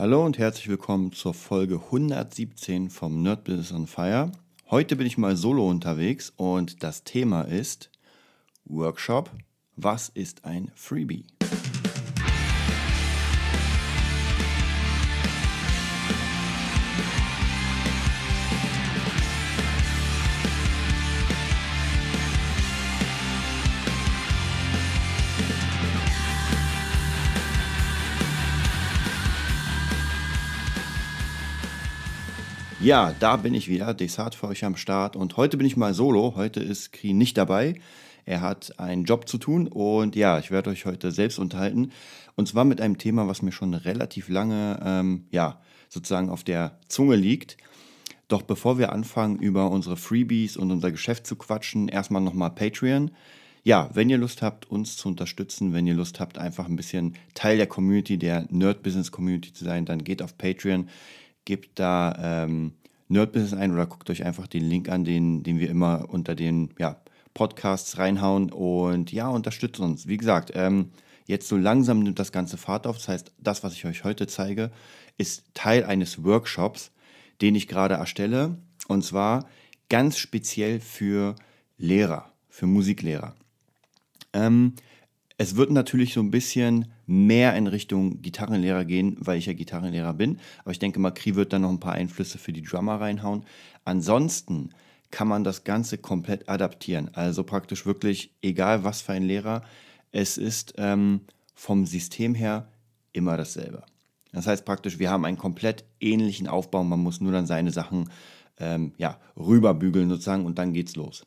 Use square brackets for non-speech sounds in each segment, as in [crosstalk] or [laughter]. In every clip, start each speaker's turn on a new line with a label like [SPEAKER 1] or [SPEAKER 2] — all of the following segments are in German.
[SPEAKER 1] Hallo und herzlich willkommen zur Folge 117 vom Nerd Business on Fire. Heute bin ich mal solo unterwegs und das Thema ist Workshop. Was ist ein Freebie? Ja, da bin ich wieder, Desart für euch am Start und heute bin ich mal solo. Heute ist Kri nicht dabei. Er hat einen Job zu tun und ja, ich werde euch heute selbst unterhalten und zwar mit einem Thema, was mir schon relativ lange, ähm, ja, sozusagen auf der Zunge liegt. Doch bevor wir anfangen, über unsere Freebies und unser Geschäft zu quatschen, erstmal nochmal Patreon. Ja, wenn ihr Lust habt, uns zu unterstützen, wenn ihr Lust habt, einfach ein bisschen Teil der Community, der Nerd Business Community zu sein, dann geht auf Patreon gebt da ähm, Nerdbusiness ein oder guckt euch einfach den Link an, den, den wir immer unter den ja, Podcasts reinhauen und ja, unterstützt uns. Wie gesagt, ähm, jetzt so langsam nimmt das ganze Fahrt auf. Das heißt, das, was ich euch heute zeige, ist Teil eines Workshops, den ich gerade erstelle und zwar ganz speziell für Lehrer, für Musiklehrer. Ähm, es wird natürlich so ein bisschen mehr in Richtung Gitarrenlehrer gehen, weil ich ja Gitarrenlehrer bin. Aber ich denke mal, Kri wird da noch ein paar Einflüsse für die Drummer reinhauen. Ansonsten kann man das Ganze komplett adaptieren. Also praktisch wirklich, egal was für ein Lehrer, es ist ähm, vom System her immer dasselbe. Das heißt praktisch, wir haben einen komplett ähnlichen Aufbau. Man muss nur dann seine Sachen ähm, ja, rüberbügeln sozusagen und dann geht's los.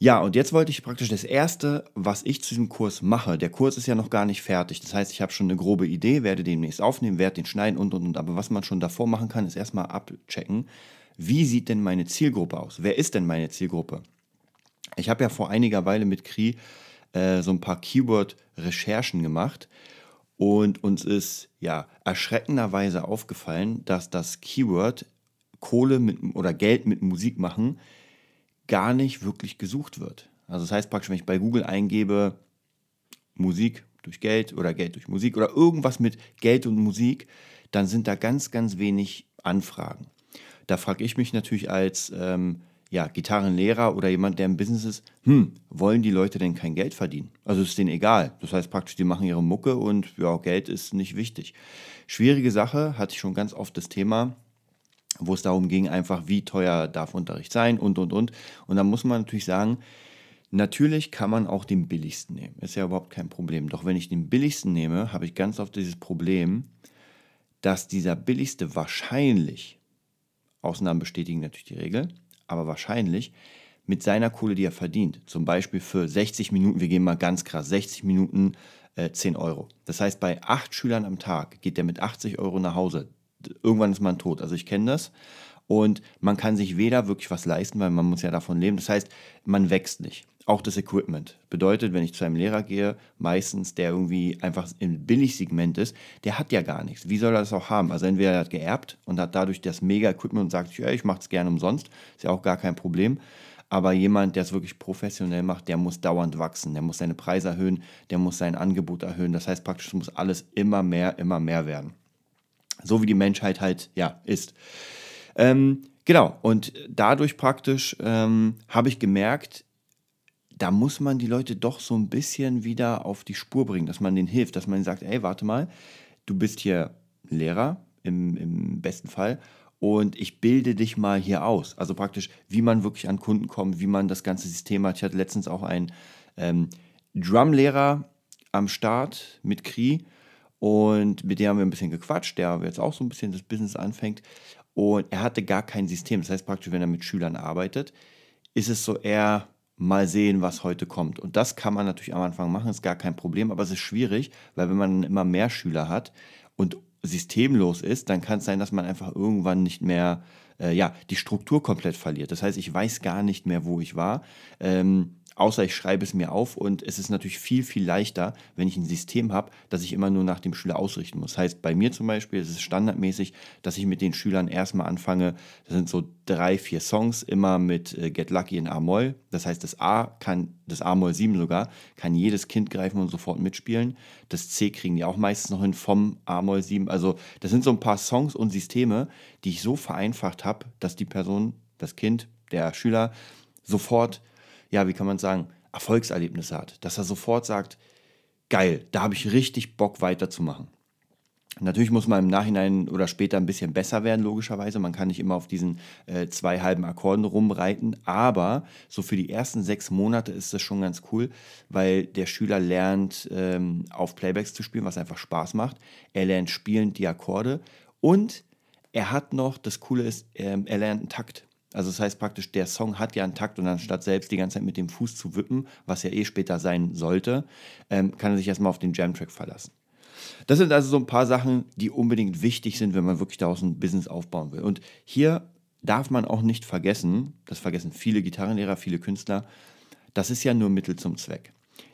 [SPEAKER 1] Ja, und jetzt wollte ich praktisch das Erste, was ich zu diesem Kurs mache. Der Kurs ist ja noch gar nicht fertig. Das heißt, ich habe schon eine grobe Idee, werde demnächst aufnehmen, werde den schneiden und, und, und. Aber was man schon davor machen kann, ist erstmal abchecken, wie sieht denn meine Zielgruppe aus? Wer ist denn meine Zielgruppe? Ich habe ja vor einiger Weile mit Kri äh, so ein paar Keyword-Recherchen gemacht und uns ist ja erschreckenderweise aufgefallen, dass das Keyword Kohle mit oder Geld mit Musik machen gar nicht wirklich gesucht wird. Also das heißt praktisch, wenn ich bei Google eingebe Musik durch Geld oder Geld durch Musik oder irgendwas mit Geld und Musik, dann sind da ganz, ganz wenig Anfragen. Da frage ich mich natürlich als ähm, ja, Gitarrenlehrer oder jemand, der im Business ist, hm, wollen die Leute denn kein Geld verdienen? Also ist denen egal. Das heißt praktisch, die machen ihre Mucke und ja, Geld ist nicht wichtig. Schwierige Sache, hatte ich schon ganz oft das Thema, wo es darum ging, einfach wie teuer darf Unterricht sein und, und, und. Und da muss man natürlich sagen, natürlich kann man auch den billigsten nehmen. Ist ja überhaupt kein Problem. Doch wenn ich den billigsten nehme, habe ich ganz oft dieses Problem, dass dieser billigste wahrscheinlich, Ausnahmen bestätigen natürlich die Regel, aber wahrscheinlich mit seiner Kohle, die er verdient, zum Beispiel für 60 Minuten, wir gehen mal ganz krass, 60 Minuten äh, 10 Euro. Das heißt, bei acht Schülern am Tag geht der mit 80 Euro nach Hause irgendwann ist man tot. Also ich kenne das. Und man kann sich weder wirklich was leisten, weil man muss ja davon leben. Das heißt, man wächst nicht. Auch das Equipment. Bedeutet, wenn ich zu einem Lehrer gehe, meistens der irgendwie einfach im Billigsegment ist, der hat ja gar nichts. Wie soll er das auch haben? Also entweder er hat geerbt und hat dadurch das Mega-Equipment und sagt, ja, ich mache es gerne umsonst. Ist ja auch gar kein Problem. Aber jemand, der es wirklich professionell macht, der muss dauernd wachsen. Der muss seine Preise erhöhen, der muss sein Angebot erhöhen. Das heißt praktisch, muss alles immer mehr, immer mehr werden. So wie die Menschheit halt, ja, ist. Ähm, genau, und dadurch praktisch ähm, habe ich gemerkt, da muss man die Leute doch so ein bisschen wieder auf die Spur bringen, dass man denen hilft, dass man sagt, ey, warte mal, du bist hier Lehrer im, im besten Fall und ich bilde dich mal hier aus. Also praktisch, wie man wirklich an Kunden kommt, wie man das ganze System hat. Ich hatte letztens auch einen ähm, Drumlehrer am Start mit Kri und mit dem haben wir ein bisschen gequatscht, der jetzt auch so ein bisschen das Business anfängt. Und er hatte gar kein System. Das heißt praktisch, wenn er mit Schülern arbeitet, ist es so eher mal sehen, was heute kommt. Und das kann man natürlich am Anfang machen, ist gar kein Problem, aber es ist schwierig, weil wenn man immer mehr Schüler hat und systemlos ist, dann kann es sein, dass man einfach irgendwann nicht mehr, äh, ja, die Struktur komplett verliert. Das heißt, ich weiß gar nicht mehr, wo ich war. Ähm, außer ich schreibe es mir auf. Und es ist natürlich viel, viel leichter, wenn ich ein System habe, das ich immer nur nach dem Schüler ausrichten muss. Das heißt, bei mir zum Beispiel ist es standardmäßig, dass ich mit den Schülern erstmal anfange, das sind so drei, vier Songs, immer mit äh, Get Lucky in A-Moll. Das heißt, das A kann, das A-Moll 7 sogar, kann jedes Kind greifen und sofort mitspielen. Das C kriegen die auch meistens noch hin vom A-Moll 7. Also das sind so ein paar Songs und Systeme, die ich so vereinfacht habe, dass die Person, das Kind, der Schüler sofort, ja, wie kann man sagen, Erfolgserlebnisse hat. Dass er sofort sagt, geil, da habe ich richtig Bock weiterzumachen. Natürlich muss man im Nachhinein oder später ein bisschen besser werden, logischerweise. Man kann nicht immer auf diesen äh, zwei halben Akkorden rumreiten, aber so für die ersten sechs Monate ist das schon ganz cool, weil der Schüler lernt, ähm, auf Playbacks zu spielen, was einfach Spaß macht. Er lernt spielend die Akkorde und er hat noch, das Coole ist, ähm, er lernt einen Takt. Also das heißt praktisch, der Song hat ja einen Takt und anstatt selbst die ganze Zeit mit dem Fuß zu wippen, was ja eh später sein sollte, ähm, kann er sich erstmal auf den Jam-Track verlassen. Das sind also so ein paar Sachen, die unbedingt wichtig sind, wenn man wirklich daraus ein Business aufbauen will. Und hier darf man auch nicht vergessen, das vergessen viele Gitarrenlehrer, viele Künstler, das ist ja nur Mittel zum Zweck.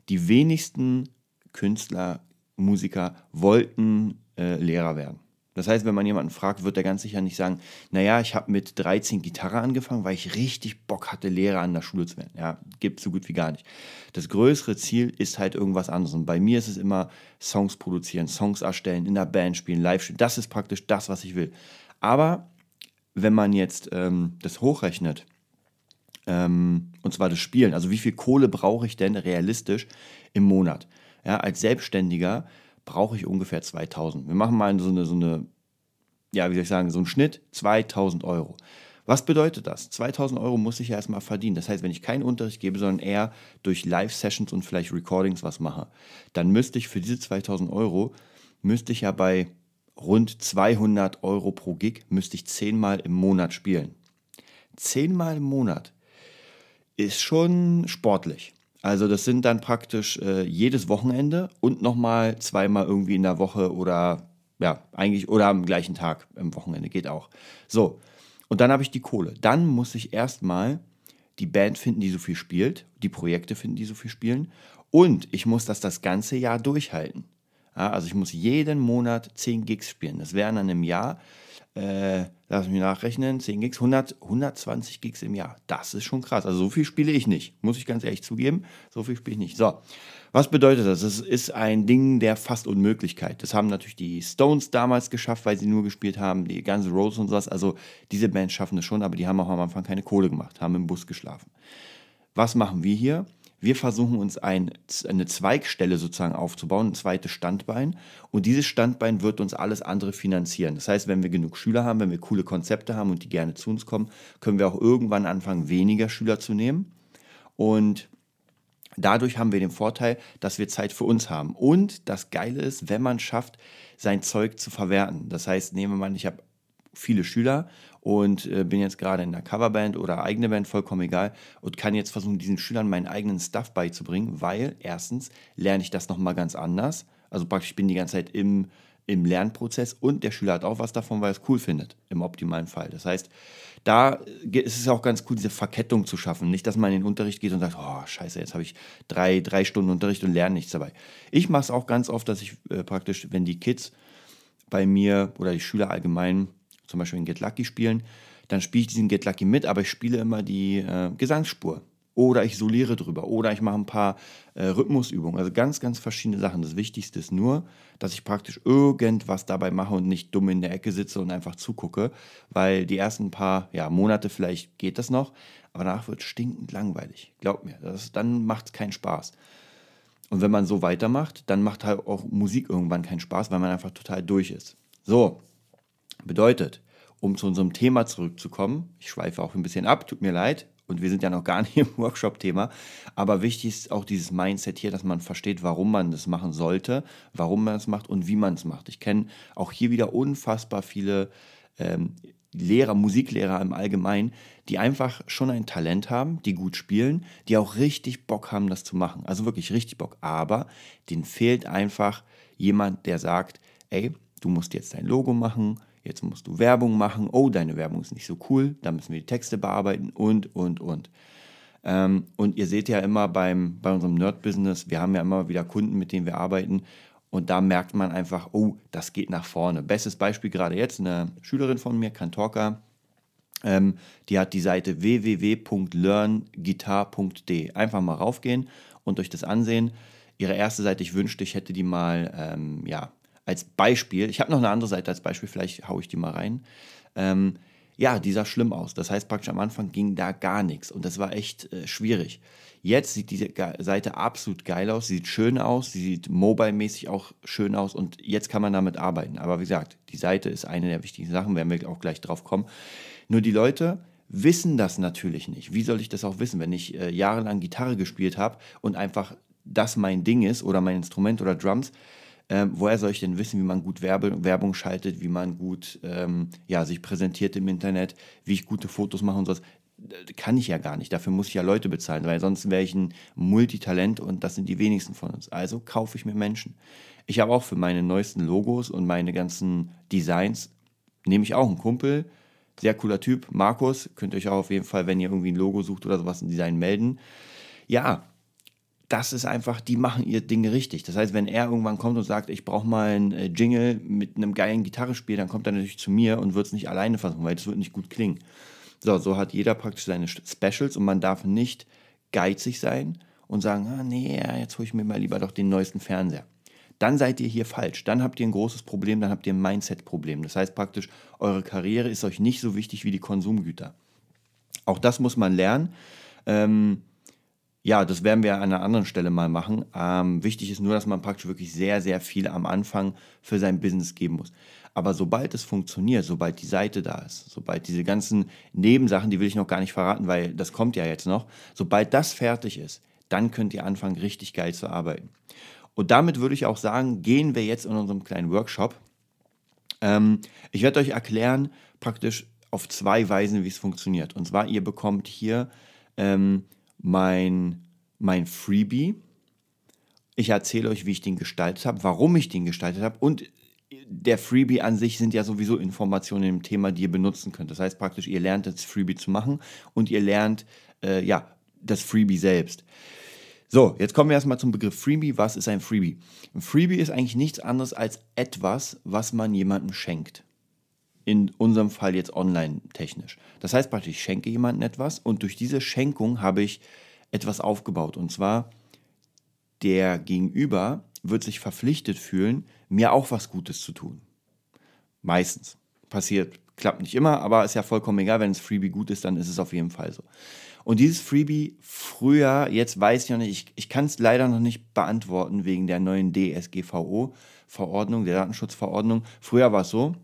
[SPEAKER 1] Die wenigsten Künstler, Musiker wollten äh, Lehrer werden. Das heißt, wenn man jemanden fragt, wird er ganz sicher nicht sagen, naja, ich habe mit 13 Gitarre angefangen, weil ich richtig Bock hatte, Lehrer an der Schule zu werden. Ja, gibt so gut wie gar nicht. Das größere Ziel ist halt irgendwas anderes. Und bei mir ist es immer Songs produzieren, Songs erstellen, in der Band spielen, live spielen. Das ist praktisch das, was ich will. Aber wenn man jetzt ähm, das hochrechnet, ähm, und zwar das Spielen, also wie viel Kohle brauche ich denn realistisch im Monat? Ja, als Selbstständiger brauche ich ungefähr 2000. Wir machen mal so eine, so eine, ja, wie soll ich sagen, so einen Schnitt, 2000 Euro. Was bedeutet das? 2000 Euro muss ich ja erstmal verdienen. Das heißt, wenn ich keinen Unterricht gebe, sondern eher durch Live-Sessions und vielleicht Recordings was mache, dann müsste ich für diese 2000 Euro, müsste ich ja bei rund 200 Euro pro Gig, müsste ich zehnmal im Monat spielen. Zehnmal im Monat ist schon sportlich. Also das sind dann praktisch äh, jedes Wochenende und nochmal zweimal irgendwie in der Woche oder ja, eigentlich oder am gleichen Tag im Wochenende geht auch. So, und dann habe ich die Kohle. Dann muss ich erstmal die Band finden, die so viel spielt, die Projekte finden, die so viel spielen und ich muss das das ganze Jahr durchhalten. Ja, also ich muss jeden Monat 10 Gigs spielen. Das wären dann im Jahr äh, lass mich nachrechnen, 10 Gigs, 100, 120 Gigs im Jahr. Das ist schon krass. Also so viel spiele ich nicht, muss ich ganz ehrlich zugeben. So viel spiele ich nicht. So, was bedeutet das? Es ist ein Ding der fast Unmöglichkeit. Das haben natürlich die Stones damals geschafft, weil sie nur gespielt haben, die ganze Rose und sowas. Also diese Bands schaffen es schon, aber die haben auch am Anfang keine Kohle gemacht, haben im Bus geschlafen. Was machen wir hier? Wir versuchen uns ein, eine Zweigstelle sozusagen aufzubauen, ein zweites Standbein. Und dieses Standbein wird uns alles andere finanzieren. Das heißt, wenn wir genug Schüler haben, wenn wir coole Konzepte haben und die gerne zu uns kommen, können wir auch irgendwann anfangen, weniger Schüler zu nehmen. Und dadurch haben wir den Vorteil, dass wir Zeit für uns haben. Und das Geile ist, wenn man schafft, sein Zeug zu verwerten. Das heißt, nehmen wir mal, ich habe viele Schüler und äh, bin jetzt gerade in der Coverband oder eigene Band, vollkommen egal, und kann jetzt versuchen, diesen Schülern meinen eigenen Stuff beizubringen, weil erstens lerne ich das nochmal ganz anders. Also praktisch ich bin die ganze Zeit im, im Lernprozess und der Schüler hat auch was davon, weil er es cool findet, im optimalen Fall. Das heißt, da ist es auch ganz cool, diese Verkettung zu schaffen. Nicht, dass man in den Unterricht geht und sagt, oh, scheiße, jetzt habe ich drei, drei Stunden Unterricht und lerne nichts dabei. Ich mache es auch ganz oft, dass ich äh, praktisch, wenn die Kids bei mir oder die Schüler allgemein zum Beispiel in Get Lucky spielen, dann spiele ich diesen Get Lucky mit, aber ich spiele immer die äh, Gesangsspur. Oder ich soliere drüber. Oder ich mache ein paar äh, Rhythmusübungen. Also ganz, ganz verschiedene Sachen. Das Wichtigste ist nur, dass ich praktisch irgendwas dabei mache und nicht dumm in der Ecke sitze und einfach zugucke. Weil die ersten paar ja, Monate vielleicht geht das noch, aber danach wird es stinkend langweilig. Glaub mir, das, dann macht es keinen Spaß. Und wenn man so weitermacht, dann macht halt auch Musik irgendwann keinen Spaß, weil man einfach total durch ist. So, Bedeutet, um zu unserem Thema zurückzukommen, ich schweife auch ein bisschen ab, tut mir leid, und wir sind ja noch gar nicht [laughs] im Workshop-Thema, aber wichtig ist auch dieses Mindset hier, dass man versteht, warum man das machen sollte, warum man es macht und wie man es macht. Ich kenne auch hier wieder unfassbar viele ähm, Lehrer, Musiklehrer im Allgemeinen, die einfach schon ein Talent haben, die gut spielen, die auch richtig Bock haben, das zu machen. Also wirklich richtig Bock. Aber denen fehlt einfach jemand, der sagt, ey, du musst jetzt dein Logo machen, jetzt musst du Werbung machen, oh, deine Werbung ist nicht so cool, da müssen wir die Texte bearbeiten und, und, und. Ähm, und ihr seht ja immer beim, bei unserem Nerd-Business, wir haben ja immer wieder Kunden, mit denen wir arbeiten. Und da merkt man einfach, oh, das geht nach vorne. Bestes Beispiel gerade jetzt, eine Schülerin von mir, Kantorka, ähm, die hat die Seite www.learngitar.de. Einfach mal raufgehen und euch das ansehen. Ihre erste Seite, ich wünschte, ich hätte die mal ähm, ja, als Beispiel. Ich habe noch eine andere Seite als Beispiel, vielleicht haue ich die mal rein. Ähm, ja, die sah schlimm aus. Das heißt praktisch am Anfang ging da gar nichts und das war echt äh, schwierig. Jetzt sieht diese Seite absolut geil aus, sie sieht schön aus, sie sieht mobile-mäßig auch schön aus und jetzt kann man damit arbeiten. Aber wie gesagt, die Seite ist eine der wichtigen Sachen, werden wir auch gleich drauf kommen. Nur die Leute wissen das natürlich nicht. Wie soll ich das auch wissen, wenn ich äh, jahrelang Gitarre gespielt habe und einfach das mein Ding ist oder mein Instrument oder Drums? Ähm, woher soll ich denn wissen, wie man gut Werbe, Werbung schaltet, wie man gut ähm, ja, sich präsentiert im Internet, wie ich gute Fotos mache und sowas? Kann ich ja gar nicht. Dafür muss ich ja Leute bezahlen, weil sonst wäre ich ein Multitalent und das sind die wenigsten von uns. Also kaufe ich mir Menschen. Ich habe auch für meine neuesten Logos und meine ganzen Designs, nehme ich auch einen Kumpel, sehr cooler Typ, Markus. Könnt ihr euch auch auf jeden Fall, wenn ihr irgendwie ein Logo sucht oder sowas, ein Design melden. Ja, das ist einfach, die machen ihr Ding richtig. Das heißt, wenn er irgendwann kommt und sagt, ich brauche mal einen äh, Jingle mit einem geilen Gitarrespiel, dann kommt er natürlich zu mir und wird es nicht alleine versuchen, weil das wird nicht gut klingen. So, so hat jeder praktisch seine Specials und man darf nicht geizig sein und sagen, ah, nee, jetzt hole ich mir mal lieber doch den neuesten Fernseher dann seid ihr hier falsch. Dann habt ihr ein großes Problem, dann habt ihr ein Mindset-Problem. Das heißt praktisch, eure Karriere ist euch nicht so wichtig wie die Konsumgüter. Auch das muss man lernen. Ähm, ja, das werden wir an einer anderen Stelle mal machen. Ähm, wichtig ist nur, dass man praktisch wirklich sehr, sehr viel am Anfang für sein Business geben muss. Aber sobald es funktioniert, sobald die Seite da ist, sobald diese ganzen Nebensachen, die will ich noch gar nicht verraten, weil das kommt ja jetzt noch, sobald das fertig ist, dann könnt ihr anfangen, richtig geil zu arbeiten. Und damit würde ich auch sagen, gehen wir jetzt in unserem kleinen Workshop. Ähm, ich werde euch erklären, praktisch auf zwei Weisen, wie es funktioniert. Und zwar, ihr bekommt hier ähm, mein, mein Freebie. Ich erzähle euch, wie ich den gestaltet habe, warum ich den gestaltet habe und der Freebie an sich sind ja sowieso Informationen im Thema, die ihr benutzen könnt. Das heißt praktisch, ihr lernt das Freebie zu machen und ihr lernt äh, ja das Freebie selbst. So, jetzt kommen wir erstmal zum Begriff Freebie. Was ist ein Freebie? Ein Freebie ist eigentlich nichts anderes als etwas, was man jemandem schenkt. In unserem Fall jetzt online technisch. Das heißt praktisch, ich schenke jemandem etwas und durch diese Schenkung habe ich etwas aufgebaut. Und zwar, der Gegenüber wird sich verpflichtet fühlen, mir auch was Gutes zu tun. Meistens. Passiert, klappt nicht immer, aber ist ja vollkommen egal. Wenn es Freebie gut ist, dann ist es auf jeden Fall so. Und dieses Freebie früher, jetzt weiß ich noch nicht, ich, ich kann es leider noch nicht beantworten wegen der neuen DSGVO-Verordnung, der Datenschutzverordnung. Früher war es so,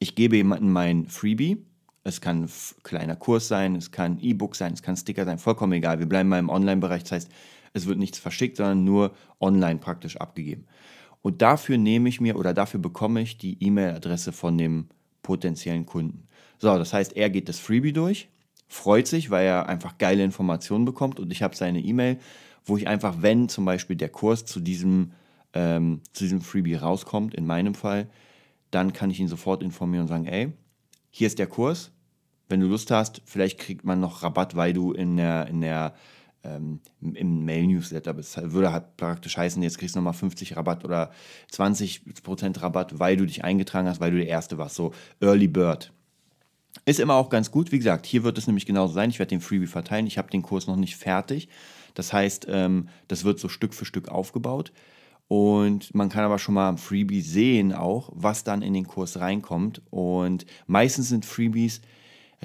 [SPEAKER 1] ich gebe jemandem mein Freebie. Es kann ein kleiner Kurs sein, es kann E-Book sein, es kann Sticker sein, vollkommen egal. Wir bleiben mal im Online-Bereich, das heißt, es wird nichts verschickt, sondern nur online praktisch abgegeben. Und dafür nehme ich mir oder dafür bekomme ich die E-Mail-Adresse von dem potenziellen Kunden. So, das heißt, er geht das Freebie durch freut sich, weil er einfach geile Informationen bekommt und ich habe seine E-Mail, wo ich einfach, wenn zum Beispiel der Kurs zu diesem, ähm, zu diesem Freebie rauskommt, in meinem Fall, dann kann ich ihn sofort informieren und sagen, ey, hier ist der Kurs, wenn du Lust hast, vielleicht kriegt man noch Rabatt, weil du in der, in der ähm, im Mail-Newsletter bist. Würde halt praktisch heißen, jetzt kriegst du nochmal 50 Rabatt oder 20% Rabatt, weil du dich eingetragen hast, weil du der Erste warst. So Early Bird. Ist immer auch ganz gut. Wie gesagt, hier wird es nämlich genauso sein. Ich werde den Freebie verteilen. Ich habe den Kurs noch nicht fertig. Das heißt, ähm, das wird so Stück für Stück aufgebaut. Und man kann aber schon mal am Freebie sehen auch, was dann in den Kurs reinkommt. Und meistens sind Freebies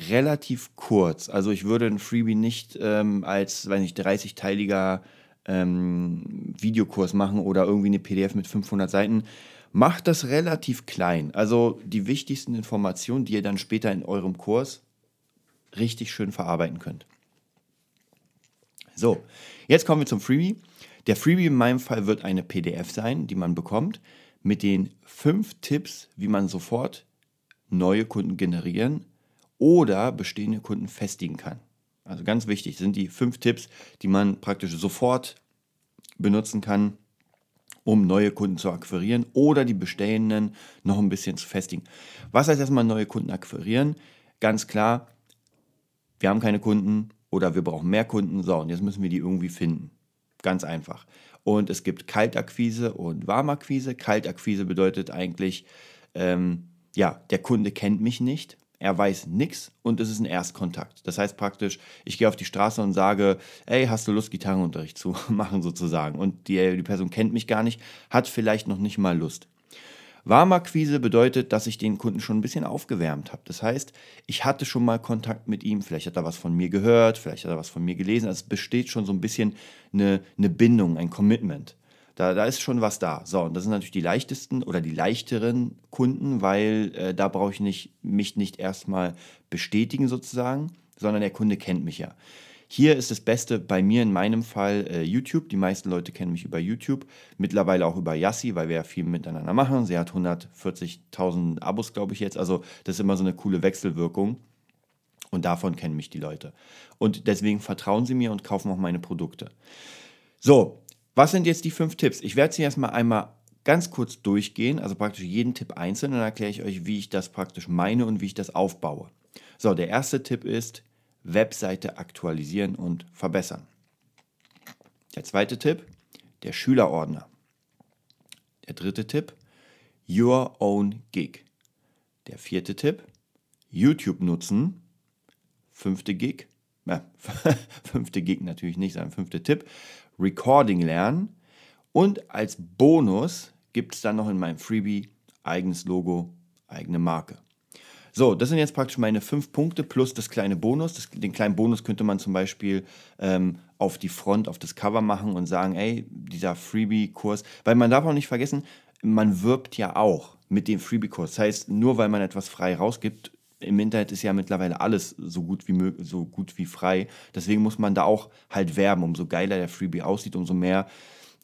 [SPEAKER 1] relativ kurz. Also ich würde einen Freebie nicht ähm, als, weiß nicht, 30-teiliger ähm, Videokurs machen oder irgendwie eine PDF mit 500 Seiten, Macht das relativ klein. Also die wichtigsten Informationen, die ihr dann später in eurem Kurs richtig schön verarbeiten könnt. So, jetzt kommen wir zum Freebie. Der Freebie in meinem Fall wird eine PDF sein, die man bekommt, mit den fünf Tipps, wie man sofort neue Kunden generieren oder bestehende Kunden festigen kann. Also ganz wichtig sind die fünf Tipps, die man praktisch sofort benutzen kann, um neue Kunden zu akquirieren oder die bestehenden noch ein bisschen zu festigen. Was heißt erstmal neue Kunden akquirieren? Ganz klar, wir haben keine Kunden oder wir brauchen mehr Kunden. So, und jetzt müssen wir die irgendwie finden. Ganz einfach. Und es gibt Kaltakquise und Warmakquise. Kaltakquise bedeutet eigentlich, ähm, ja, der Kunde kennt mich nicht, er weiß nichts und es ist ein Erstkontakt. Das heißt praktisch, ich gehe auf die Straße und sage, hey, hast du Lust, Gitarrenunterricht zu [laughs] machen sozusagen? Und die, die Person kennt mich gar nicht, hat vielleicht noch nicht mal Lust. Warmakquise bedeutet, dass ich den Kunden schon ein bisschen aufgewärmt habe. Das heißt, ich hatte schon mal Kontakt mit ihm, vielleicht hat er was von mir gehört, vielleicht hat er was von mir gelesen. Also es besteht schon so ein bisschen eine, eine Bindung, ein Commitment. Da, da ist schon was da. So, und das sind natürlich die leichtesten oder die leichteren Kunden, weil äh, da brauche ich nicht, mich nicht erstmal bestätigen sozusagen, sondern der Kunde kennt mich ja. Hier ist das Beste bei mir in meinem Fall äh, YouTube. Die meisten Leute kennen mich über YouTube. Mittlerweile auch über Yassi, weil wir ja viel miteinander machen. Sie hat 140.000 Abos, glaube ich, jetzt. Also, das ist immer so eine coole Wechselwirkung. Und davon kennen mich die Leute. Und deswegen vertrauen sie mir und kaufen auch meine Produkte. So, was sind jetzt die fünf Tipps? Ich werde sie erstmal einmal ganz kurz durchgehen, also praktisch jeden Tipp einzeln und dann erkläre ich euch, wie ich das praktisch meine und wie ich das aufbaue. So, der erste Tipp ist, Webseite aktualisieren und verbessern. Der zweite Tipp, der Schülerordner. Der dritte Tipp, Your Own Gig. Der vierte Tipp, YouTube nutzen. Fünfte Gig, äh, [laughs] fünfte Gig natürlich nicht, sondern fünfte Tipp, Recording lernen. Und als Bonus gibt es dann noch in meinem Freebie eigenes Logo, eigene Marke. So, das sind jetzt praktisch meine fünf Punkte plus das kleine Bonus. Das, den kleinen Bonus könnte man zum Beispiel ähm, auf die Front, auf das Cover machen und sagen, ey, dieser Freebie-Kurs, weil man darf auch nicht vergessen, man wirbt ja auch mit dem Freebie-Kurs. Das heißt, nur weil man etwas frei rausgibt, im Internet ist ja mittlerweile alles so gut wie so gut wie frei. Deswegen muss man da auch halt werben. Umso geiler der Freebie aussieht, umso mehr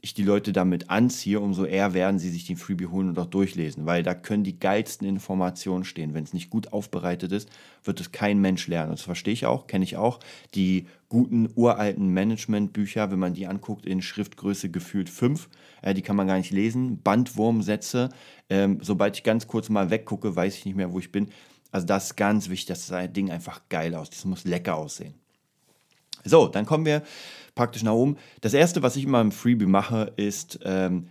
[SPEAKER 1] ich die Leute damit anziehe, umso eher werden sie sich den Freebie holen und auch durchlesen, weil da können die geilsten Informationen stehen. Wenn es nicht gut aufbereitet ist, wird es kein Mensch lernen. Das verstehe ich auch, kenne ich auch. Die guten uralten Managementbücher, wenn man die anguckt, in Schriftgröße gefühlt 5, äh, die kann man gar nicht lesen. Bandwurmsätze, ähm, sobald ich ganz kurz mal weggucke, weiß ich nicht mehr, wo ich bin. Also das ist ganz wichtig, dass das Ding einfach geil aussieht. Das muss lecker aussehen. So, dann kommen wir praktisch nach oben. Das erste, was ich immer im Freebie mache, ist ähm,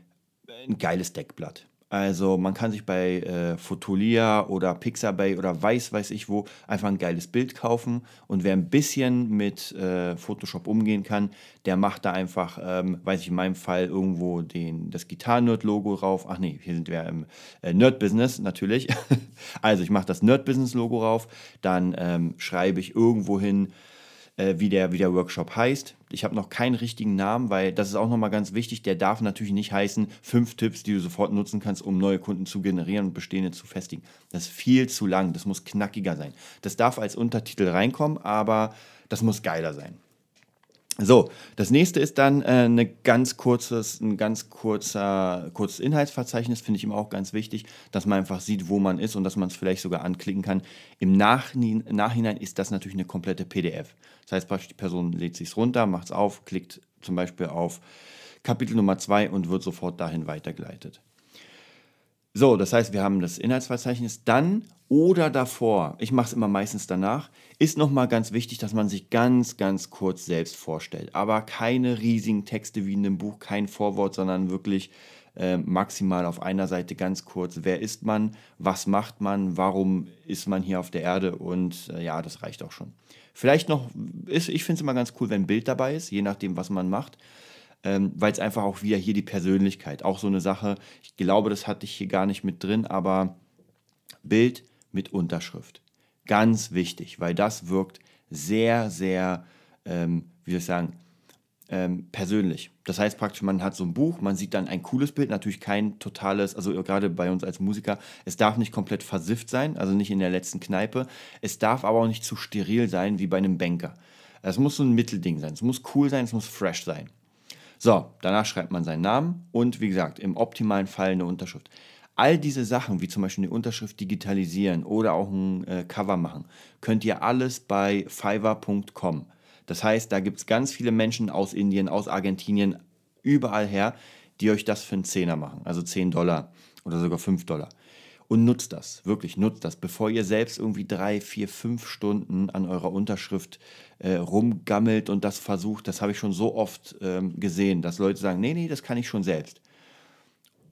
[SPEAKER 1] ein geiles Deckblatt. Also man kann sich bei äh, Fotolia oder Pixabay oder weiß weiß ich wo einfach ein geiles Bild kaufen und wer ein bisschen mit äh, Photoshop umgehen kann, der macht da einfach, ähm, weiß ich in meinem Fall irgendwo den, das Gitarren-Nerd-Logo drauf. Ach nee, hier sind wir im äh, Nerd-Business natürlich. [laughs] also ich mache das Nerd-Business-Logo drauf, dann ähm, schreibe ich irgendwo hin äh, wie, der, wie der Workshop heißt. Ich habe noch keinen richtigen Namen, weil das ist auch nochmal ganz wichtig. Der darf natürlich nicht heißen, fünf Tipps, die du sofort nutzen kannst, um neue Kunden zu generieren und bestehende zu festigen. Das ist viel zu lang. Das muss knackiger sein. Das darf als Untertitel reinkommen, aber das muss geiler sein. So, das nächste ist dann äh, eine ganz kurzes, ein ganz kurzer, kurzes Inhaltsverzeichnis, finde ich immer auch ganz wichtig, dass man einfach sieht, wo man ist und dass man es vielleicht sogar anklicken kann. Im Nachhinein, Nachhinein ist das natürlich eine komplette PDF. Das heißt, die Person lädt sich runter, macht es auf, klickt zum Beispiel auf Kapitel Nummer 2 und wird sofort dahin weitergeleitet. So, das heißt, wir haben das Inhaltsverzeichnis. Dann oder davor, ich mache es immer meistens danach, ist nochmal ganz wichtig, dass man sich ganz, ganz kurz selbst vorstellt. Aber keine riesigen Texte wie in einem Buch, kein Vorwort, sondern wirklich äh, maximal auf einer Seite ganz kurz. Wer ist man? Was macht man? Warum ist man hier auf der Erde? Und äh, ja, das reicht auch schon. Vielleicht noch, ist, ich finde es immer ganz cool, wenn ein Bild dabei ist, je nachdem, was man macht ähm, weil es einfach auch wieder hier die Persönlichkeit, auch so eine Sache, ich glaube, das hatte ich hier gar nicht mit drin, aber Bild mit Unterschrift. Ganz wichtig, weil das wirkt sehr, sehr, ähm, wie soll ich sagen, ähm, persönlich. Das heißt praktisch, man hat so ein Buch, man sieht dann ein cooles Bild, natürlich kein totales, also gerade bei uns als Musiker, es darf nicht komplett versifft sein, also nicht in der letzten Kneipe. Es darf aber auch nicht zu steril sein wie bei einem Banker. Es muss so ein Mittelding sein, es muss cool sein, es muss fresh sein. So, danach schreibt man seinen Namen und wie gesagt, im optimalen Fall eine Unterschrift. All diese Sachen, wie zum Beispiel eine Unterschrift digitalisieren oder auch ein äh, Cover machen, könnt ihr alles bei fiverr.com. Das heißt, da gibt es ganz viele Menschen aus Indien, aus Argentinien, überall her, die euch das für einen Zehner machen, also 10 Dollar oder sogar 5 Dollar. und nutzt das, wirklich nutzt das, bevor ihr selbst irgendwie drei, vier, fünf Stunden an eurer Unterschrift äh, rumgammelt und das versucht. Das habe ich schon so oft ähm, gesehen, dass Leute sagen, nee, nee, das kann ich schon selbst.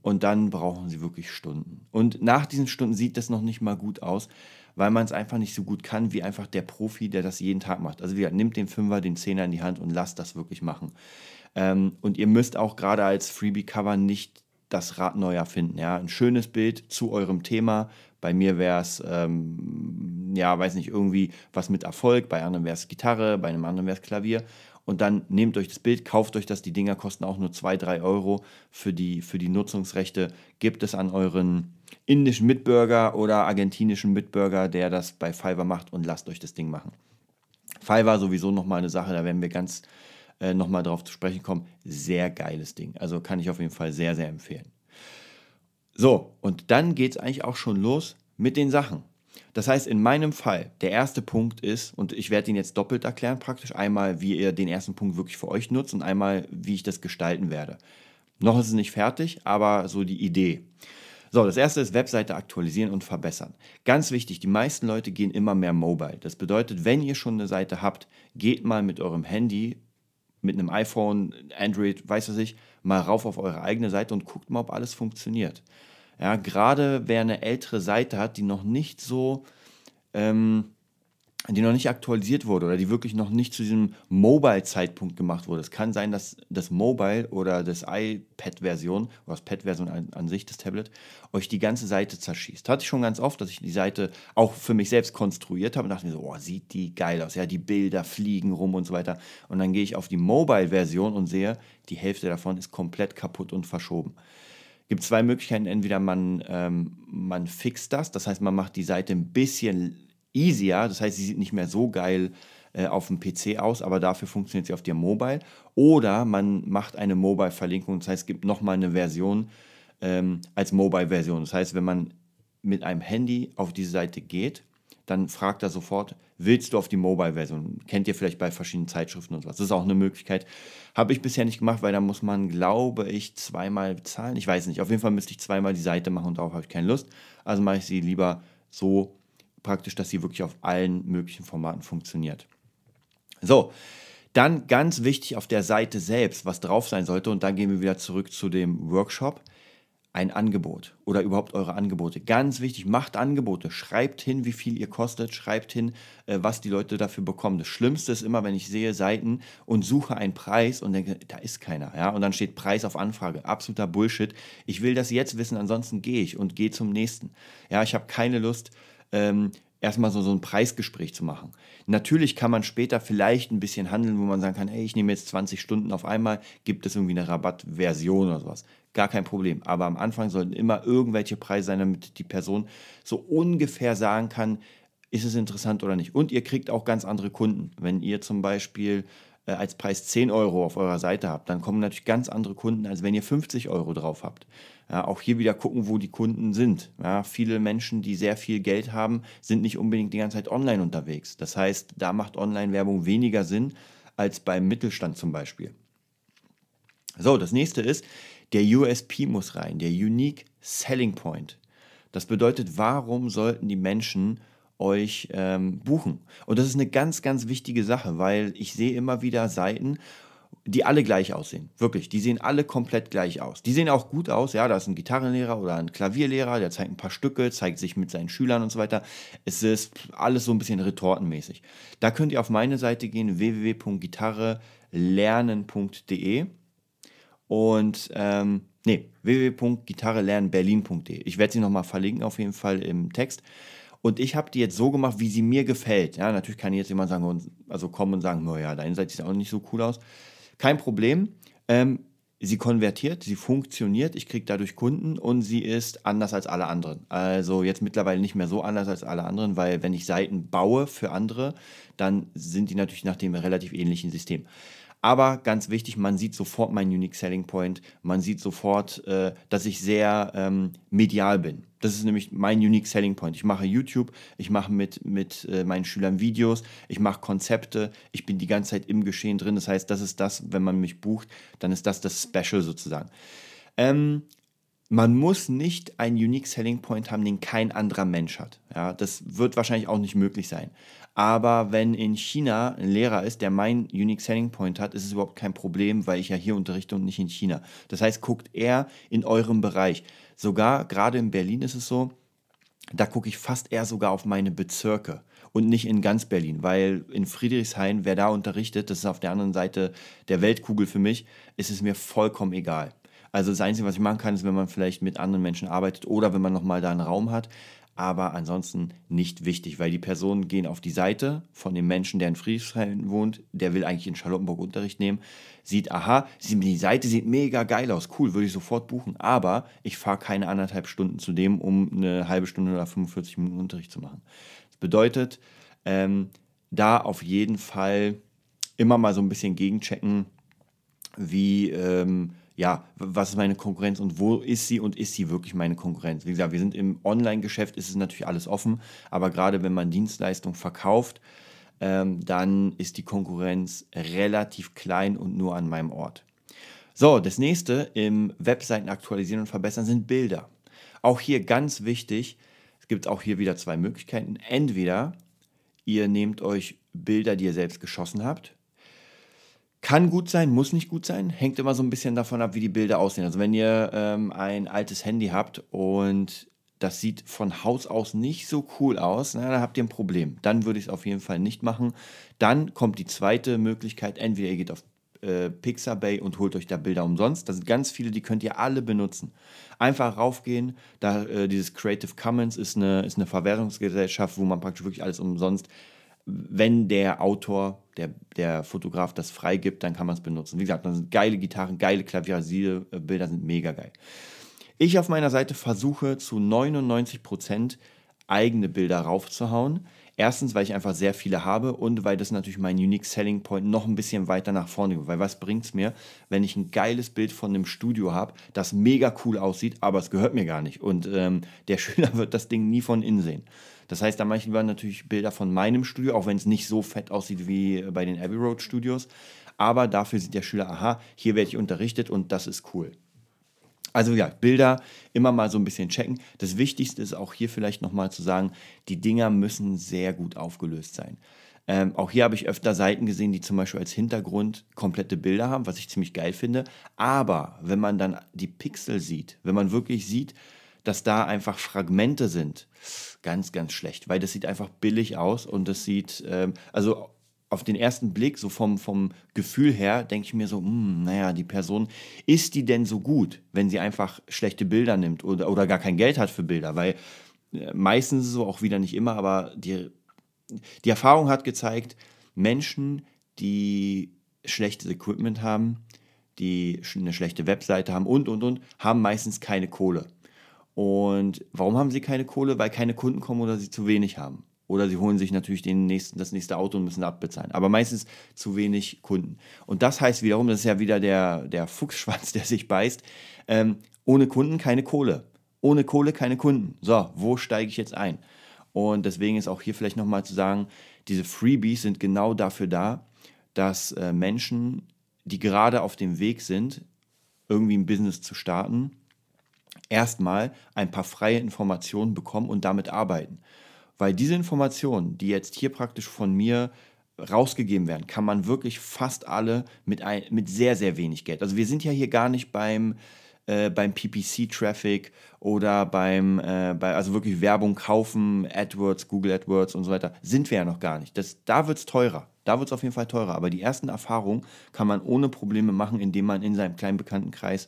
[SPEAKER 1] Und dann brauchen sie wirklich Stunden. Und nach diesen Stunden sieht das noch nicht mal gut aus, weil man es einfach nicht so gut kann wie einfach der Profi, der das jeden Tag macht. Also wie gesagt, nimmt den Fünfer, den Zehner in die Hand und lasst das wirklich machen. Ähm, und ihr müsst auch gerade als Freebie-Cover nicht das Rad neu erfinden. Ja? Ein schönes Bild zu eurem Thema. Bei mir wäre es, ähm, ja, weiß nicht, irgendwie was mit Erfolg. Bei anderen wäre es Gitarre, bei einem anderen wäre es Klavier. Und dann nehmt euch das Bild, kauft euch das. Die Dinger kosten auch nur 2, 3 Euro für die, für die Nutzungsrechte. Gebt es an euren indischen Mitbürger oder argentinischen Mitbürger, der das bei Fiverr macht und lasst euch das Ding machen. Fiverr sowieso nochmal eine Sache, da werden wir ganz äh, nochmal drauf zu sprechen kommen. Sehr geiles Ding. Also kann ich auf jeden Fall sehr, sehr empfehlen. So, und dann geht es eigentlich auch schon los mit den Sachen. Das heißt, in meinem Fall, der erste Punkt ist, und ich werde ihn jetzt doppelt erklären praktisch, einmal, wie ihr den ersten Punkt wirklich für euch nutzt und einmal, wie ich das gestalten werde. Noch ist es nicht fertig, aber so die Idee. So, das erste ist Webseite aktualisieren und verbessern. Ganz wichtig, die meisten Leute gehen immer mehr mobile. Das bedeutet, wenn ihr schon eine Seite habt, geht mal mit eurem Handy mit einem iPhone, Android, weiß was ich, mal rauf auf eure eigene Seite und guckt mal, ob alles funktioniert. Ja, gerade wer eine ältere Seite hat, die noch nicht so ähm, die noch nicht aktualisiert wurde oder die wirklich noch nicht zu diesem Mobile-Zeitpunkt gemacht wurde. Es kann sein, dass das Mobile oder das iPad-Version oder das Pad-Version an, an, sich, das Tablet, euch die ganze Seite zerschießt. Hatte ich schon ganz oft, dass ich die Seite auch für mich selbst konstruiert habe und dachte mir so, oh, sieht die geil aus. Ja, die Bilder fliegen rum und so weiter. Und dann gehe ich auf die Mobile-Version und sehe, die Hälfte davon ist komplett kaputt und verschoben gibt zwei Möglichkeiten. Entweder man, ähm, man fixt das, das heißt, man macht die Seite ein bisschen easier. Das heißt, sie sieht nicht mehr so geil äh, auf dem PC aus, aber dafür funktioniert sie auf dem Mobile. Oder man macht eine Mobile-Verlinkung, das heißt, es gibt nochmal eine Version ähm, als Mobile-Version. Das heißt, wenn man mit einem Handy auf diese Seite geht, dann fragt er sofort, willst du auf die Mobile-Version? Kennt ihr vielleicht bei verschiedenen Zeitschriften und sowas. Das ist auch eine Möglichkeit. Habe ich bisher nicht gemacht, weil da muss man, glaube ich, zweimal bezahlen. Ich weiß nicht. Auf jeden Fall müsste ich zweimal die Seite machen und darauf habe ich keine Lust. Also mache ich sie lieber so praktisch, dass sie wirklich auf allen möglichen Formaten funktioniert. So, dann ganz wichtig auf der Seite selbst, was drauf sein sollte, und dann gehen wir wieder zurück zu dem Workshop, ein Angebot oder überhaupt eure Angebote. Ganz wichtig, macht Angebote, schreibt hin, wie viel ihr kostet, schreibt hin, äh, was die Leute dafür bekommen. Das Schlimmste ist immer, wenn ich sehe Seiten und suche einen Preis und denke, da ist keiner, ja, und dann steht Preis auf Anfrage. Absoluter Bullshit. Ich will das jetzt wissen, ansonsten gehe ich und gehe zum nächsten. Ja, ich habe keine Lust, ähm, erstmal so, so ein Preisgespräch zu machen. Natürlich kann man später vielleicht ein bisschen handeln, wo man sagen kann, hey, ich nehme jetzt 20 Stunden auf einmal, gibt es irgendwie eine Rabattversion oder sowas. Gar kein Problem. Aber am Anfang sollten immer irgendwelche Preise sein, damit die Person so ungefähr sagen kann, ist es interessant oder nicht. Und ihr kriegt auch ganz andere Kunden. Wenn ihr zum Beispiel äh, als Preis 10 Euro auf eurer Seite habt, dann kommen natürlich ganz andere Kunden, als wenn ihr 50 Euro drauf habt. Ja, auch hier wieder gucken, wo die Kunden sind. Ja, viele Menschen, die sehr viel Geld haben, sind nicht unbedingt die ganze Zeit online unterwegs. Das heißt, da macht Online-Werbung weniger Sinn als beim Mittelstand zum Beispiel. So, das nächste ist, der USP muss rein, der Unique Selling Point. Das bedeutet, warum sollten die Menschen euch ähm, buchen? Und das ist eine ganz, ganz wichtige Sache, weil ich sehe immer wieder Seiten, die alle gleich aussehen. Wirklich, die sehen alle komplett gleich aus. Die sehen auch gut aus, ja, da ist ein Gitarrenlehrer oder ein Klavierlehrer, der zeigt ein paar Stücke, zeigt sich mit seinen Schülern und so weiter. Es ist alles so ein bisschen retortenmäßig. Da könnt ihr auf meine Seite gehen, www.gitarrelernen.de und ähm, nee, www.gitarrelernberlin.de. Ich werde sie nochmal verlinken, auf jeden Fall im Text. Und ich habe die jetzt so gemacht, wie sie mir gefällt. Ja, natürlich kann jetzt jemand sagen, also kommen und sagen, naja, deine Seite sieht auch nicht so cool aus. Kein Problem. Ähm, sie konvertiert, sie funktioniert, ich kriege dadurch Kunden und sie ist anders als alle anderen. Also jetzt mittlerweile nicht mehr so anders als alle anderen, weil wenn ich Seiten baue für andere, dann sind die natürlich nach dem relativ ähnlichen System. Aber ganz wichtig, man sieht sofort meinen Unique Selling Point. Man sieht sofort, äh, dass ich sehr ähm, medial bin. Das ist nämlich mein Unique Selling Point. Ich mache YouTube, ich mache mit, mit äh, meinen Schülern Videos, ich mache Konzepte, ich bin die ganze Zeit im Geschehen drin. Das heißt, das ist das, wenn man mich bucht, dann ist das das Special sozusagen. Ähm, man muss nicht einen Unique Selling Point haben, den kein anderer Mensch hat. Ja, das wird wahrscheinlich auch nicht möglich sein. Aber wenn in China ein Lehrer ist, der meinen Unique Selling Point hat, ist es überhaupt kein Problem, weil ich ja hier unterrichte und nicht in China. Das heißt, guckt eher in eurem Bereich. Sogar gerade in Berlin ist es so, da gucke ich fast eher sogar auf meine Bezirke und nicht in ganz Berlin, weil in Friedrichshain, wer da unterrichtet, das ist auf der anderen Seite der Weltkugel für mich, ist es mir vollkommen egal. Also das Einzige, was ich machen kann, ist, wenn man vielleicht mit anderen Menschen arbeitet oder wenn man nochmal da einen Raum hat. Aber ansonsten nicht wichtig, weil die Personen gehen auf die Seite von dem Menschen, der in Friedrichshain wohnt, der will eigentlich in Charlottenburg Unterricht nehmen, sieht, aha, die Seite sieht mega geil aus, cool, würde ich sofort buchen. Aber ich fahre keine anderthalb Stunden zu dem, um eine halbe Stunde oder 45 Minuten Unterricht zu machen. Das bedeutet, ähm, da auf jeden Fall immer mal so ein bisschen gegenchecken, wie ähm, ja, was ist meine Konkurrenz und wo ist sie und ist sie wirklich meine Konkurrenz? Wie gesagt, wir sind im Online-Geschäft, ist es natürlich alles offen, aber gerade wenn man Dienstleistungen verkauft, ähm, dann ist die Konkurrenz relativ klein und nur an meinem Ort. So, das nächste im Webseiten aktualisieren und verbessern sind Bilder. Auch hier ganz wichtig, es gibt auch hier wieder zwei Möglichkeiten. Entweder ihr nehmt euch Bilder, die ihr selbst geschossen habt, kann gut sein, muss nicht gut sein. Hängt immer so ein bisschen davon ab, wie die Bilder aussehen. Also wenn ihr ähm, ein altes Handy habt und das sieht von Haus aus nicht so cool aus, na, dann habt ihr ein Problem. Dann würde ich es auf jeden Fall nicht machen. Dann kommt die zweite Möglichkeit, entweder ihr geht auf äh, Pixabay und holt euch da Bilder umsonst. Da sind ganz viele, die könnt ihr alle benutzen. Einfach raufgehen, da äh, dieses Creative Commons ist eine, ist eine Verwertungsgesellschaft, wo man praktisch wirklich alles umsonst wenn der Autor, der, der Fotograf das freigibt, dann kann man es benutzen. Wie gesagt, dann sind geile Gitarren, geile Klavierbilder sind mega geil. Ich auf meiner Seite versuche zu 99% eigene Bilder raufzuhauen. Erstens, weil ich einfach sehr viele habe und weil das natürlich mein Unique Selling Point noch ein bisschen weiter nach vorne geht. Weil was bringt es mir, wenn ich ein geiles Bild von einem Studio habe, das mega cool aussieht, aber es gehört mir gar nicht. Und ähm, der [laughs] Schüler wird das Ding nie von innen sehen. Das heißt, da mache ich lieber natürlich Bilder von meinem Studio, auch wenn es nicht so fett aussieht wie bei den Abbey Road Studios. Aber dafür sieht der Schüler, aha, hier werde ich unterrichtet und das ist cool. Also ja, Bilder immer mal so ein bisschen checken. Das Wichtigste ist auch hier vielleicht nochmal zu sagen, die Dinger müssen sehr gut aufgelöst sein. Ähm, auch hier habe ich öfter Seiten gesehen, die zum Beispiel als Hintergrund komplette Bilder haben, was ich ziemlich geil finde. Aber wenn man dann die Pixel sieht, wenn man wirklich sieht, dass da einfach Fragmente sind, ganz, ganz schlecht, weil das sieht einfach billig aus und das sieht, ähm, also auf den ersten Blick, so vom, vom Gefühl her, denke ich mir so, mh, hm, naja, die Person, ist die denn so gut, wenn sie einfach schlechte Bilder nimmt oder, oder gar kein Geld hat für Bilder? Weil äh, meistens so, auch wieder nicht immer, aber die, die Erfahrung hat gezeigt, Menschen, die schlechtes Equipment haben, die eine schlechte Webseite haben und, und, und, haben meistens keine Kohle. Und warum haben sie keine Kohle? Weil keine Kunden kommen oder sie zu wenig haben. Oder sie holen sich natürlich den nächsten, das nächste Auto und müssen abbezahlen. Aber meistens zu wenig Kunden. Und das heißt wiederum, das ist ja wieder der, der Fuchsschwanz, [laughs] der sich beißt. Ähm, ohne Kunden keine Kohle. Ohne Kohle keine Kunden. So, wo steige ich jetzt ein? Und deswegen ist auch hier vielleicht nochmal zu sagen, diese Freebies sind genau dafür da, dass äh, Menschen, die gerade auf dem Weg sind, irgendwie ein Business zu starten, erstmal ein paar freie Informationen bekommen und damit arbeiten. Weil diese Informationen, die jetzt hier praktisch von mir rausgegeben werden, kann man wirklich fast alle mit, ein, mit sehr, sehr wenig Geld. Also wir sind ja hier gar nicht beim, äh, beim PPC-Traffic oder beim, äh, bei, also wirklich Werbung kaufen, AdWords, Google AdWords und so weiter, sind wir ja noch gar nicht. Das, da wird es teurer. Da wird es auf jeden Fall teurer. Aber die ersten Erfahrungen kann man ohne Probleme machen, indem man in seinem kleinen Bekanntenkreis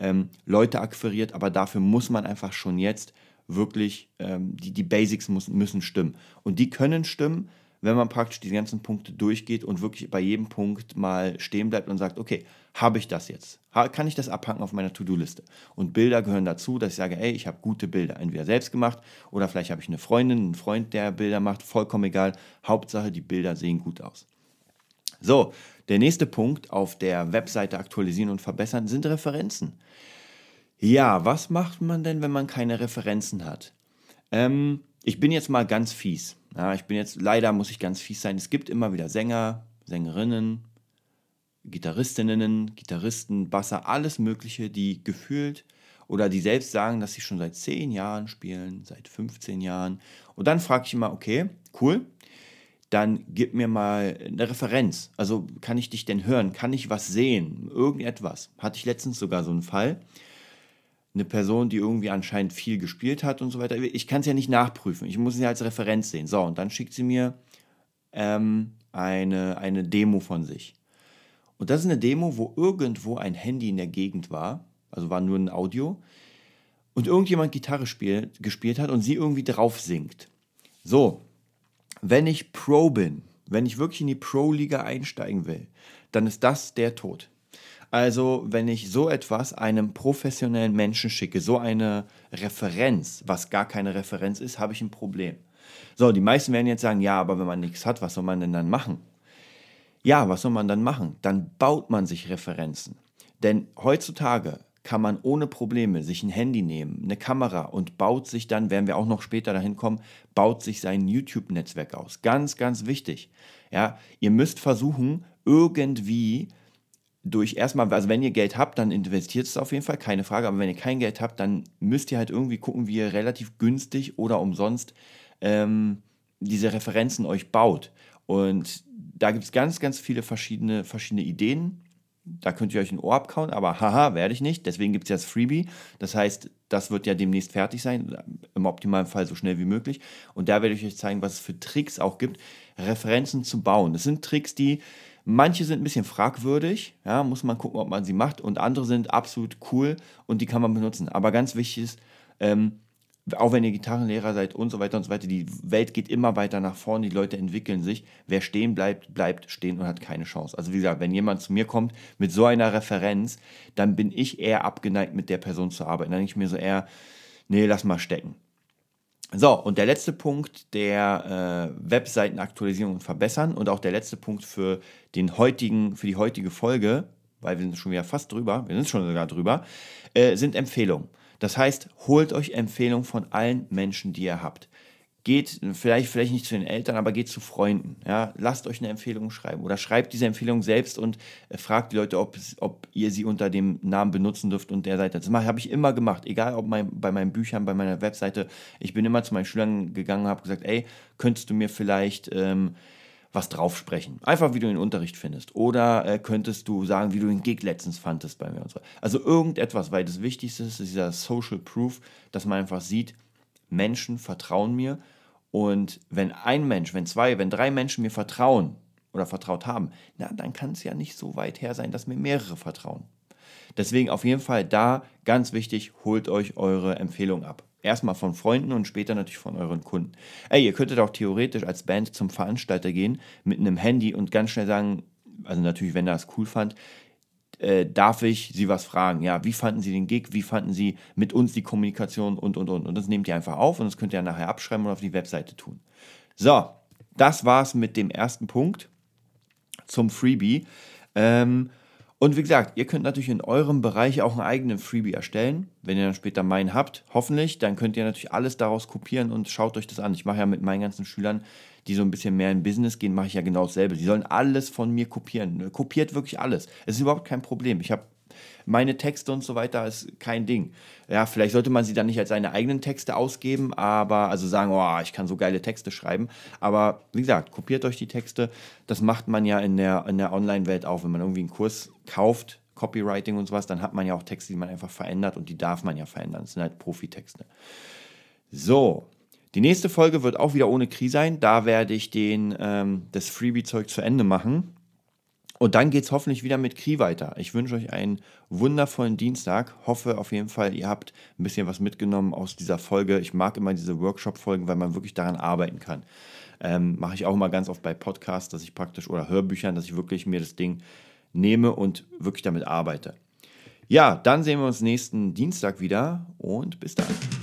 [SPEAKER 1] ähm, Leute akquiriert, aber dafür muss man einfach schon jetzt wirklich, ähm, die, die Basics muss, müssen stimmen. Und die können stimmen, wenn man praktisch die ganzen Punkte durchgeht und wirklich bei jedem Punkt mal stehen bleibt und sagt, okay, habe ich das jetzt? Kann ich das abhaken auf meiner To-Do-Liste? Und Bilder gehören dazu, dass ich sage, ey, ich habe gute Bilder, entweder selbst gemacht oder vielleicht habe ich eine Freundin, einen Freund, der Bilder macht, vollkommen egal. Hauptsache, die Bilder sehen gut aus. So, der nächste Punkt auf der Webseite aktualisieren und verbessern sind Referenzen. Ja, was macht man denn, wenn man keine Referenzen hat? Ähm, ich bin jetzt mal ganz fies. Ja, ich bin jetzt, leider muss ich ganz fies sein. Es gibt immer wieder Sänger, Sängerinnen, Gitarristinnen, Gitarristen, Basser, alles Mögliche, die gefühlt Oder die selbst sagen, dass sie schon seit 10 Jahren spielen, seit 15 Jahren. Und dann frage ich immer, okay, cool, dann gib mir mal eine Referenz. Also kann ich dich denn hören? Kann ich was sehen? Irgendetwas. Hatte ich letztens sogar so einen Fall. Eine Person, die irgendwie anscheinend viel gespielt hat und so weiter. Ich kann es ja nicht nachprüfen. Ich muss sie als Referenz sehen. So, und dann schickt sie mir ähm, eine, eine Demo von sich. Und das ist eine Demo, wo irgendwo ein Handy in der Gegend war. Also war nur ein Audio. Und irgendjemand Gitarre spielt, gespielt hat und sie irgendwie drauf singt. So, wenn ich Pro bin, wenn ich wirklich in die Pro-Liga einsteigen will, dann ist das der Tod. Also, wenn ich so etwas einem professionellen Menschen schicke, so eine Referenz, was gar keine Referenz ist, habe ich ein Problem. So, die meisten werden jetzt sagen, ja, aber wenn man nichts hat, was soll man denn dann machen? Ja, was soll man dann machen? Dann baut man sich Referenzen. Denn heutzutage kann man ohne Probleme sich ein Handy nehmen, eine Kamera und baut sich dann, werden wir auch noch später dahin kommen, baut sich sein YouTube-Netzwerk aus. Ganz, ganz wichtig. Ja, ihr müsst versuchen, irgendwie durch erstmal, also wenn ihr Geld habt, dann investiert es auf jeden Fall, keine Frage, aber wenn ihr kein Geld habt, dann müsst ihr halt irgendwie gucken, wie ihr relativ günstig oder umsonst ähm, diese Referenzen euch baut. Und da gibt es ganz, ganz viele verschiedene, verschiedene Ideen da könnt ihr euch ein Ohr abkauen, aber haha, werde ich nicht. Deswegen gibt es ja das Freebie. Das heißt, das wird ja demnächst fertig sein, im optimalen Fall so schnell wie möglich. Und da werde ich euch zeigen, was es für Tricks auch gibt, Referenzen zu bauen. Das sind Tricks, die manche sind ein bisschen fragwürdig, ja, muss man gucken, ob man sie macht, und andere sind absolut cool und die kann man benutzen. Aber ganz wichtig ist, ähm, auch wenn ihr Gitarrenlehrer seid und so weiter und so weiter, die Welt geht immer weiter nach vorne, die Leute entwickeln sich. Wer stehen bleibt, bleibt stehen und hat keine Chance. Also wie gesagt, wenn jemand zu mir kommt mit so einer Referenz, dann bin ich eher abgeneigt, mit der Person zu arbeiten. Dann denke ich mir so eher, nee, lass mal stecken. So, und der letzte Punkt der äh, Webseitenaktualisierung und Verbessern und auch der letzte Punkt für, den heutigen, für die heutige Folge, weil wir sind schon wieder fast drüber, wir sind schon sogar drüber, äh, sind Empfehlungen. Das heißt, holt euch Empfehlungen von allen Menschen, die ihr habt. Geht vielleicht, vielleicht nicht zu den Eltern, aber geht zu Freunden. Ja? Lasst euch eine Empfehlung schreiben oder schreibt diese Empfehlung selbst und äh, fragt die Leute, ob, ob ihr sie unter dem Namen benutzen dürft und der Seite. Das habe ich immer gemacht, egal ob mein, bei meinen Büchern, bei meiner Webseite. Ich bin immer zu meinen Schülern gegangen und habe gesagt, ey, könntest du mir vielleicht ähm, was drauf sprechen. Einfach, wie du den Unterricht findest. Oder äh, könntest du sagen, wie du den Gig letztens fandest bei mir und so. Also irgendetwas, weil das Wichtigste ist, ist dieser Social Proof, dass man einfach sieht, Menschen vertrauen mir. Und wenn ein Mensch, wenn zwei, wenn drei Menschen mir vertrauen oder vertraut haben, na, dann kann es ja nicht so weit her sein, dass mir mehrere vertrauen. Deswegen auf jeden Fall da ganz wichtig, holt euch eure Empfehlung ab. Erstmal von Freunden und später natürlich von euren Kunden. Ey, ihr könntet auch theoretisch als Band zum Veranstalter gehen mit einem Handy und ganz schnell sagen, also natürlich, wenn er es cool fand, äh, darf ich Sie was fragen? Ja, wie fanden Sie den Gig? Wie fanden Sie mit uns die Kommunikation und, und, und. Und das nehmt ihr einfach auf und das könnt ihr nachher abschreiben und auf die Webseite tun. So, das war's mit dem ersten Punkt zum Freebie. Ähm, und wie gesagt, ihr könnt natürlich in eurem Bereich auch einen eigenen Freebie erstellen. Wenn ihr dann später meinen habt, hoffentlich, dann könnt ihr natürlich alles daraus kopieren und schaut euch das an. Ich mache ja mit meinen ganzen Schülern, die so ein bisschen mehr in Business gehen, mache ich ja genau dasselbe. Die sollen alles von mir kopieren. Kopiert wirklich alles. Es ist überhaupt kein Problem. Ich habe meine Texte und so weiter ist kein Ding. Ja, vielleicht sollte man sie dann nicht als seine eigenen Texte ausgeben, aber also sagen, oh, ich kann so geile Texte schreiben. Aber wie gesagt, kopiert euch die Texte. Das macht man ja in der, in der Online-Welt auch, wenn man irgendwie einen Kurs kauft, Copywriting und sowas, dann hat man ja auch Texte, die man einfach verändert und die darf man ja verändern. Das sind halt Profitexte. So, die nächste Folge wird auch wieder ohne Kri sein. Da werde ich den, ähm, das Freebie-Zeug zu Ende machen. Und dann geht es hoffentlich wieder mit Kri weiter. Ich wünsche euch einen wundervollen Dienstag. Hoffe auf jeden Fall, ihr habt ein bisschen was mitgenommen aus dieser Folge. Ich mag immer diese Workshop-Folgen, weil man wirklich daran arbeiten kann. Ähm, Mache ich auch immer ganz oft bei Podcasts, dass ich praktisch oder Hörbüchern, dass ich wirklich mir das Ding nehme und wirklich damit arbeite. Ja, dann sehen wir uns nächsten Dienstag wieder und bis dann.